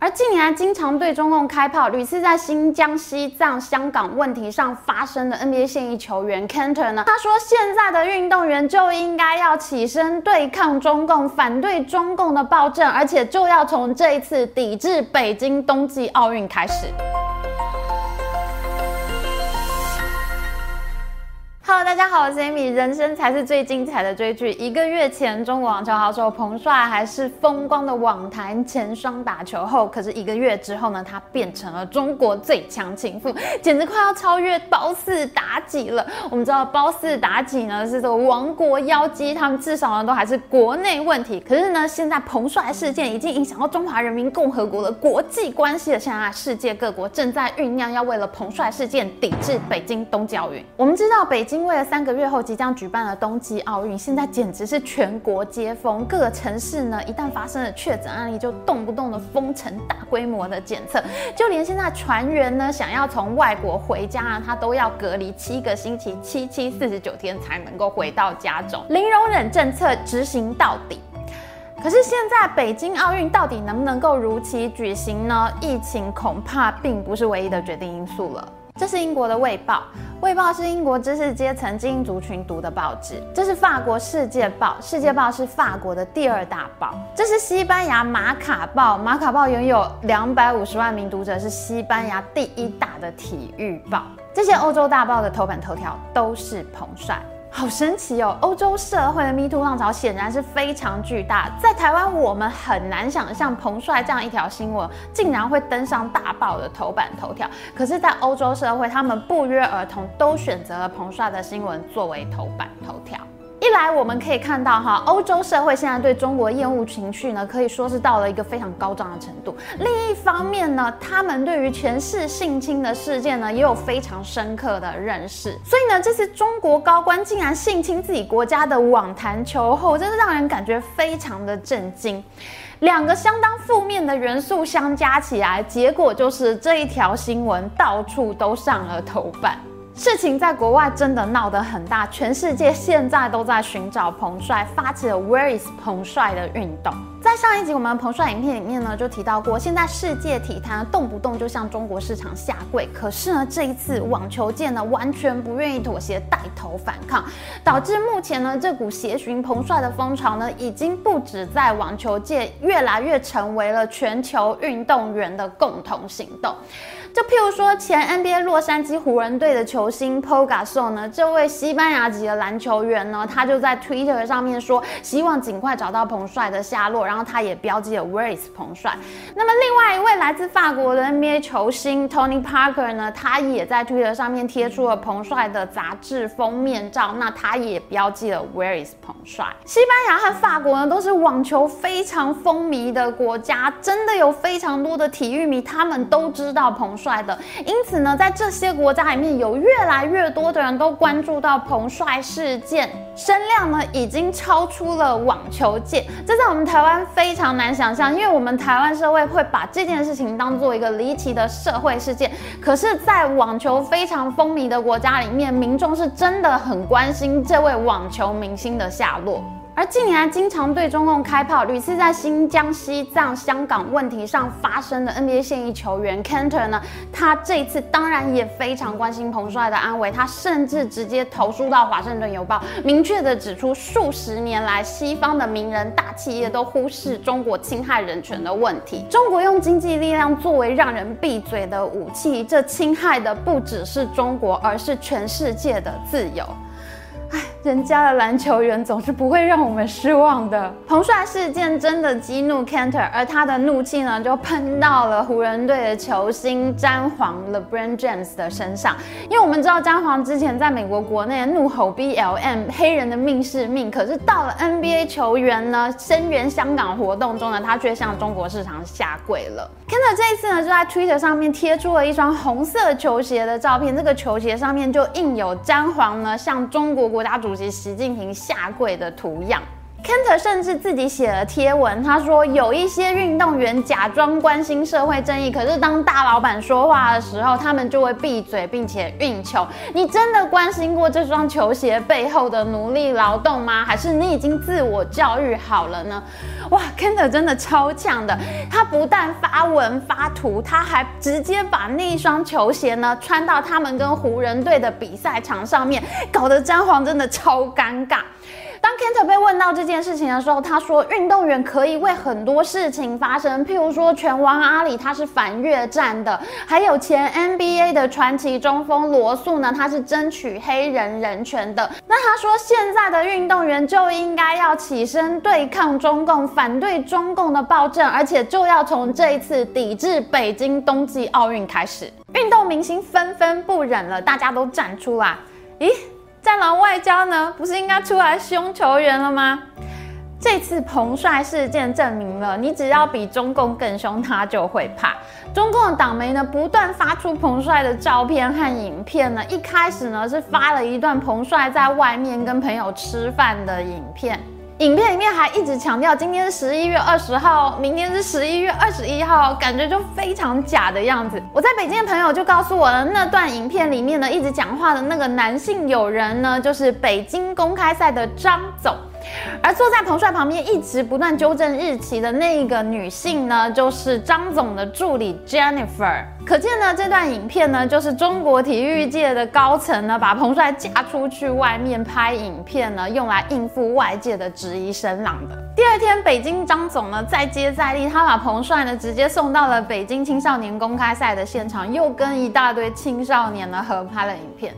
而近年来经常对中共开炮，屡次在新疆、西藏、香港问题上发生的 NBA 现役球员 Cantor 呢，他说现在的运动员就应该要起身对抗中共，反对中共的暴政，而且就要从这一次抵制北京冬季奥运开始。Hello，大家好，我是 Amy。人生才是最精彩的追剧。一个月前，中国网球好手彭帅还是风光的网坛前双打球后，可是一个月之后呢，他变成了中国最强情妇，简直快要超越褒姒妲己了。我们知道褒姒妲己呢是这个亡国妖姬，他们至少呢都还是国内问题。可是呢，现在彭帅事件已经影响到中华人民共和国的国际关系了。现在世界各国正在酝酿要为了彭帅事件抵制北京冬季奥运。我们知道北京。因为了三个月后即将举办的冬季奥运，现在简直是全国接风，各个城市呢一旦发生了确诊案例，就动不动的封城、大规模的检测，就连现在船员呢想要从外国回家啊，他都要隔离七个星期，七七四十九天才能够回到家中，零容忍政策执行到底。可是现在北京奥运到底能不能够如期举行呢？疫情恐怕并不是唯一的决定因素了。这是英国的《卫报》，《卫报》是英国知识阶层精英族群读的报纸。这是法国《世界报》，《世界报》是法国的第二大报。这是西班牙《马卡报》，《马卡报》拥有两百五十万名读者，是西班牙第一大的体育报。这些欧洲大报的头版头条都是彭帅。好神奇哦！欧洲社会的 Me Too 浪潮显然是非常巨大，在台湾我们很难想象彭帅这样一条新闻竟然会登上大报的头版头条。可是，在欧洲社会，他们不约而同都选择了彭帅的新闻作为头版头条。一来我们可以看到哈，欧洲社会现在对中国厌恶情绪呢，可以说是到了一个非常高涨的程度。另一方面呢，他们对于全市性侵的事件呢，也有非常深刻的认识。所以呢，这次中国高官竟然性侵自己国家的网坛球后，真是让人感觉非常的震惊。两个相当负面的元素相加起来，结果就是这一条新闻到处都上了头版。事情在国外真的闹得很大，全世界现在都在寻找彭帅，发起了 Where is 彭帅的运动。在上一集我们彭帅影片里面呢，就提到过，现在世界体坛动不动就向中国市场下跪，可是呢，这一次网球界呢完全不愿意妥协，带头反抗，导致目前呢这股协寻彭帅的风潮呢，已经不止在网球界，越来越成为了全球运动员的共同行动。就譬如说，前 NBA 洛杉矶湖人队的球星 p o g a s o 呢，这位西班牙籍的篮球员呢，他就在 Twitter 上面说，希望尽快找到彭帅的下落，然后他也标记了 Where is 彭帅。那么另外一位来自法国的 NBA 球星 Tony Parker 呢，他也在 Twitter 上面贴出了彭帅的杂志封面照，那他也标记了 Where is 彭帅。西班牙和法国呢，都是网球非常风靡的国家，真的有非常多的体育迷，他们都知道彭。帅来的，因此呢，在这些国家里面有越来越多的人都关注到彭帅事件，声量呢已经超出了网球界，这在我们台湾非常难想象，因为我们台湾社会会把这件事情当做一个离奇的社会事件，可是，在网球非常风靡的国家里面，民众是真的很关心这位网球明星的下落。而近年来经常对中共开炮，屡次在新疆、西藏、香港问题上发生的 NBA 现役球员 Cantor 呢，他这一次当然也非常关心彭帅的安危，他甚至直接投诉到《华盛顿邮报》，明确的指出，数十年来西方的名人、大企业都忽视中国侵害人权的问题，中国用经济力量作为让人闭嘴的武器，这侵害的不只是中国，而是全世界的自由。人家的篮球员总是不会让我们失望的。彭帅事件真的激怒 Cantor，而他的怒气呢，就喷到了湖人队的球星詹皇 LeBron James 的身上。因为我们知道詹皇之前在美国国内怒吼 BLM 黑人的命是命，可是到了 NBA 球员呢，声援香港活动中呢，他却向中国市场下跪了。Cantor 这一次呢，就在 Twitter 上面贴出了一双红色球鞋的照片，这个球鞋上面就印有詹皇呢向中国。国家主主席习近平下跪的图样。Kent 甚至自己写了贴文，他说有一些运动员假装关心社会正义，可是当大老板说话的时候，他们就会闭嘴并且运球。你真的关心过这双球鞋背后的努力劳动吗？还是你已经自我教育好了呢？哇，Kent 真的超强的，他不但发文发图，他还直接把那一双球鞋呢穿到他们跟湖人队的比赛场上面，搞得詹皇真的超尴尬。当 Kent 被问到这件事情的时候，他说：“运动员可以为很多事情发声，譬如说拳王阿里他是反越战的，还有前 NBA 的传奇中锋罗素呢，他是争取黑人人权的。那他说现在的运动员就应该要起身对抗中共，反对中共的暴政，而且就要从这一次抵制北京冬季奥运开始。运动明星纷纷不忍了，大家都站出来，咦？”战狼外交呢，不是应该出来凶球员了吗？这次彭帅事件证明了，你只要比中共更凶，他就会怕。中共的党媒呢，不断发出彭帅的照片和影片呢。一开始呢，是发了一段彭帅在外面跟朋友吃饭的影片。影片里面还一直强调今天是十一月二十号，明天是十一月二十一号，感觉就非常假的样子。我在北京的朋友就告诉我了，那段影片里面呢，一直讲话的那个男性友人呢，就是北京公开赛的张总。而坐在彭帅旁边一直不断纠正日期的那个女性呢，就是张总的助理 Jennifer。可见呢，这段影片呢，就是中国体育界的高层呢，把彭帅嫁出去外面拍影片呢，用来应付外界的质疑声浪的。第二天，北京张总呢再接再厉，他把彭帅呢直接送到了北京青少年公开赛的现场，又跟一大堆青少年呢合拍了影片。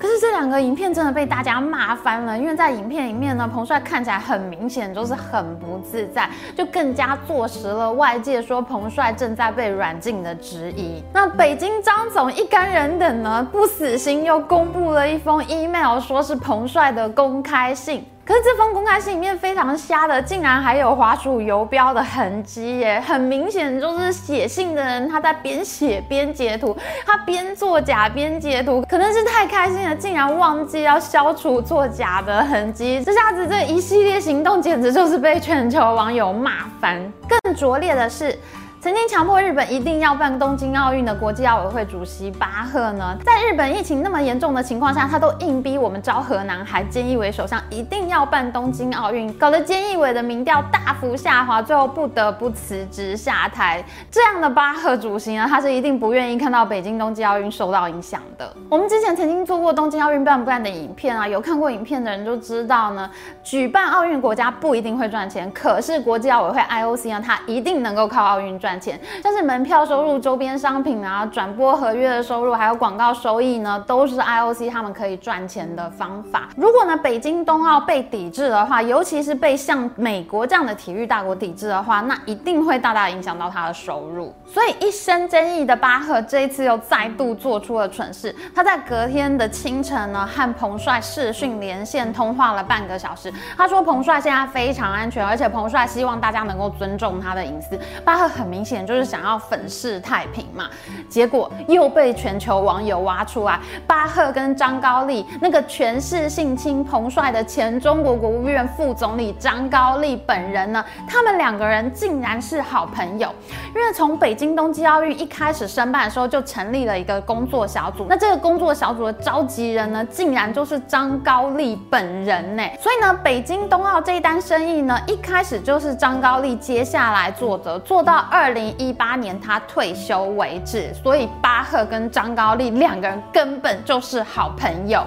可是这两个影片真的被大家骂翻了，因为在影片里面呢，彭帅看起来很明显就是很不自在，就更加坐实了外界说彭帅正在被软禁的质疑。那北京张总一干人等呢，不死心又公布了一封 email，说是彭帅的公开信。可是这封公开信里面非常瞎的，竟然还有滑鼠游标的痕迹耶！很明显就是写信的人他在边写边截图，他边作假边截图，可能是太开心了，竟然忘记要消除作假的痕迹。这下子这一系列行动简直就是被全球网友骂翻。更拙劣的是。曾经强迫日本一定要办东京奥运的国际奥委会主席巴赫呢，在日本疫情那么严重的情况下，他都硬逼我们昭和男孩菅义伟首相一定要办东京奥运，搞得菅义伟的民调大幅下滑，最后不得不辞职下台。这样的巴赫主席呢，他是一定不愿意看到北京冬季奥运受到影响的。我们之前曾经做过东京奥运办不办的影片啊，有看过影片的人就知道呢，举办奥运国家不一定会赚钱，可是国际奥委会 IOC 呢，他一定能够靠奥运赚。赚钱，像是门票收入、周边商品啊、转播合约的收入，还有广告收益呢，都是 IOC 他们可以赚钱的方法。如果呢北京冬奥被抵制的话，尤其是被像美国这样的体育大国抵制的话，那一定会大大影响到他的收入。所以一身争议的巴赫这一次又再度做出了蠢事，他在隔天的清晨呢和彭帅视讯连线通话了半个小时。他说彭帅现在非常安全，而且彭帅希望大家能够尊重他的隐私。巴赫很明。明显就是想要粉饰太平嘛，结果又被全球网友挖出来，巴赫跟张高丽那个权势性侵彭帅的前中国国务院副总理张高丽本人呢，他们两个人竟然是好朋友，因为从北京冬季奥运一开始申办的时候就成立了一个工作小组，那这个工作小组的召集人呢，竟然就是张高丽本人呢，所以呢，北京冬奥这一单生意呢，一开始就是张高丽接下来做的，做到二。二零一八年他退休为止，所以巴赫跟张高丽两个人根本就是好朋友。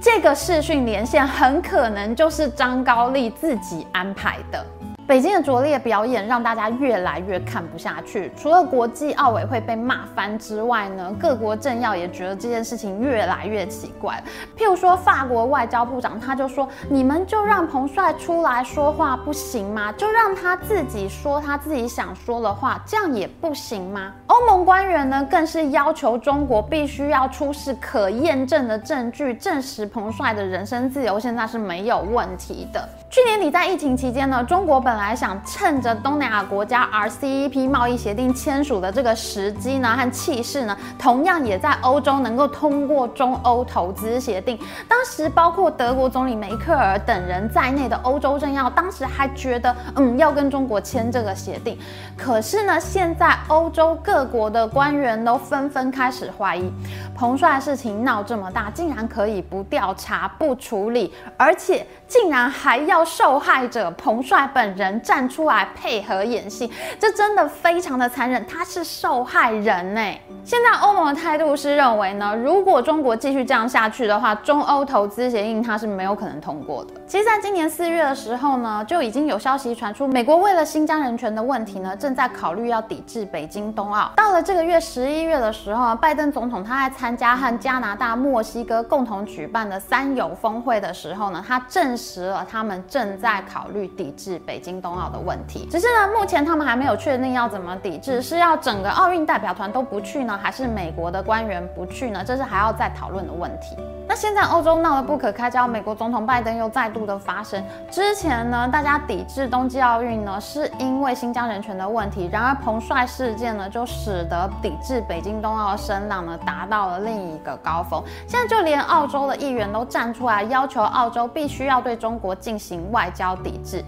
这个视讯连线很可能就是张高丽自己安排的。北京的拙劣表演让大家越来越看不下去。除了国际奥委会被骂翻之外呢，各国政要也觉得这件事情越来越奇怪。譬如说，法国外交部长他就说：“你们就让彭帅出来说话不行吗？就让他自己说他自己想说的话，这样也不行吗？”欧盟官员呢，更是要求中国必须要出示可验证的证据，证实彭帅的人身自由现在是没有问题的。去年底在疫情期间呢，中国本来想趁着东南亚国家 RCEP 贸易协定签署的这个时机呢和气势呢，同样也在欧洲能够通过中欧投资协定。当时包括德国总理梅克尔等人在内的欧洲政要，当时还觉得嗯要跟中国签这个协定。可是呢，现在欧洲各国的官员都纷纷开始怀疑，彭帅事情闹这么大，竟然可以不调查不处理，而且竟然还要受害者彭帅本人站出来配合演戏，这真的非常的残忍，他是受害人呢。现在欧盟的态度是认为呢，如果中国继续这样下去的话，中欧投资协定它是没有可能通过的。其实，在今年四月的时候呢，就已经有消息传出，美国为了新疆人权的问题呢，正在考虑要抵制北京冬奥。到了这个月十一月的时候，拜登总统他在参加和加拿大、墨西哥共同举办的三友峰会的时候呢，他正实了他们正在考虑抵制北京冬奥的问题。只是呢，目前他们还没有确定要怎么抵制，是要整个奥运代表团都不去呢？还是美国的官员不去呢？这是还要再讨论的问题。那现在欧洲闹得不可开交，美国总统拜登又再度的发声。之前呢，大家抵制冬季奥运呢，是因为新疆人权的问题。然而彭帅事件呢，就使得抵制北京冬奥的声浪呢，达到了另一个高峰。现在就连澳洲的议员都站出来，要求澳洲必须要对中国进行外交抵制。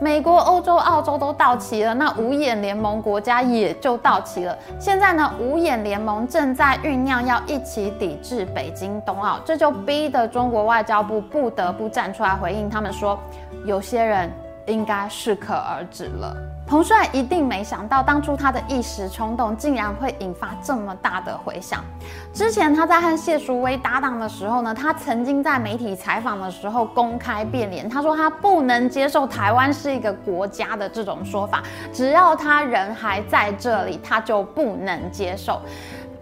美国、欧洲、澳洲都到齐了，那五眼联盟国家也就到齐了。现在呢，五眼联盟正在酝酿要一起抵制北京冬奥，这就逼得中国外交部不得不站出来回应。他们说，有些人应该适可而止了。彭帅一定没想到，当初他的一时冲动竟然会引发这么大的回响。之前他在和谢淑薇搭档的时候呢，他曾经在媒体采访的时候公开变脸，他说他不能接受台湾是一个国家的这种说法，只要他人还在这里，他就不能接受。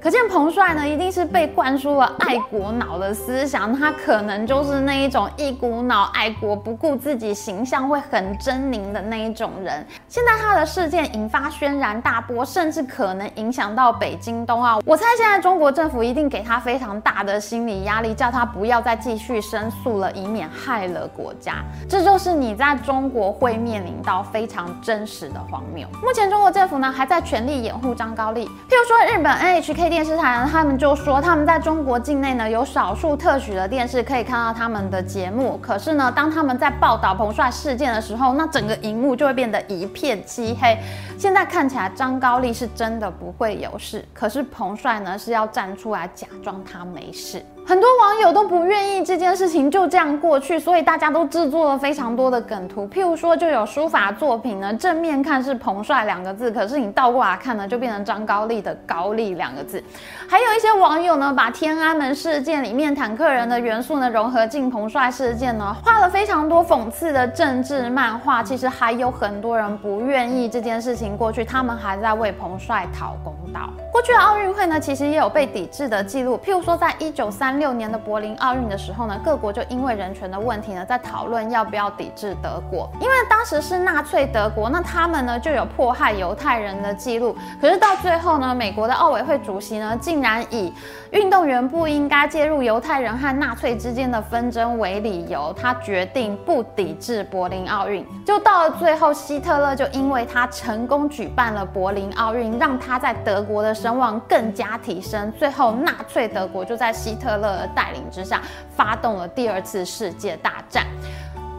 可见彭帅呢，一定是被灌输了爱国脑的思想，他可能就是那一种一股脑爱国、不顾自己形象会很狰狞的那一种人。现在他的事件引发轩然大波，甚至可能影响到北京冬奥。我猜现在中国政府一定给他非常大的心理压力，叫他不要再继续申诉了，以免害了国家。这就是你在中国会面临到非常真实的荒谬。目前中国政府呢还在全力掩护张高丽，譬如说日本 NHK。电视台呢，他们就说他们在中国境内呢有少数特许的电视可以看到他们的节目。可是呢，当他们在报道彭帅事件的时候，那整个荧幕就会变得一片漆黑。现在看起来张高丽是真的不会有事，可是彭帅呢是要站出来假装他没事。很多网友都不愿意这件事情就这样过去，所以大家都制作了非常多的梗图。譬如说，就有书法作品呢，正面看是彭帅两个字，可是你倒过来看呢，就变成张高丽的高丽两个字。还有一些网友呢，把天安门事件里面坦克人的元素呢融合进彭帅事件呢，画了非常多讽刺的政治漫画。其实还有很多人不愿意这件事情过去，他们还在为彭帅讨公道。过去的奥运会呢，其实也有被抵制的记录。譬如说，在一九三六年的柏林奥运的时候呢，各国就因为人权的问题呢，在讨论要不要抵制德国，因为当时是纳粹德国，那他们呢就有迫害犹太人的记录。可是到最后呢，美国的奥委会主席呢，竟然以运动员不应该介入犹太人和纳粹之间的纷争为理由，他决定不抵制柏林奥运。就到了最后，希特勒就因为他成功举办了柏林奥运，让他在德国的声望更加提升。最后，纳粹德国就在希特勒的带领之下，发动了第二次世界大战。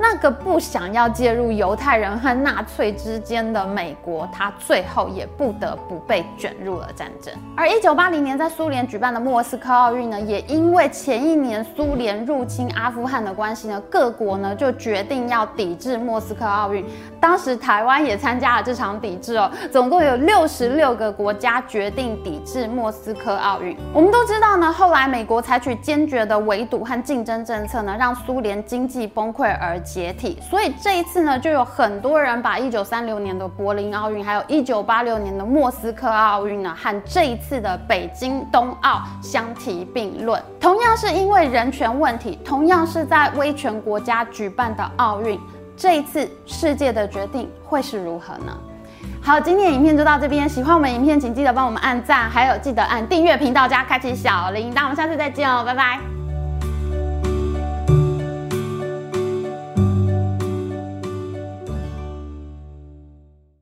那个不想要介入犹太人和纳粹之间的美国，他最后也不得不被卷入了战争。而一九八零年在苏联举办的莫斯科奥运呢，也因为前一年苏联入侵阿富汗的关系呢，各国呢就决定要抵制莫斯科奥运。当时台湾也参加了这场抵制哦，总共有六十六个国家决定抵制莫斯科奥运。我们都知道呢，后来美国采取坚决的围堵和竞争政策呢，让苏联经济崩溃而。解体，所以这一次呢，就有很多人把一九三六年的柏林奥运，还有一九八六年的莫斯科奥运呢，和这一次的北京冬奥相提并论。同样是因为人权问题，同样是在威权国家举办的奥运，这一次世界的决定会是如何呢？好，今天的影片就到这边。喜欢我们影片，请记得帮我们按赞，还有记得按订阅频道加开启小铃铛。我们下次再见哦，拜拜。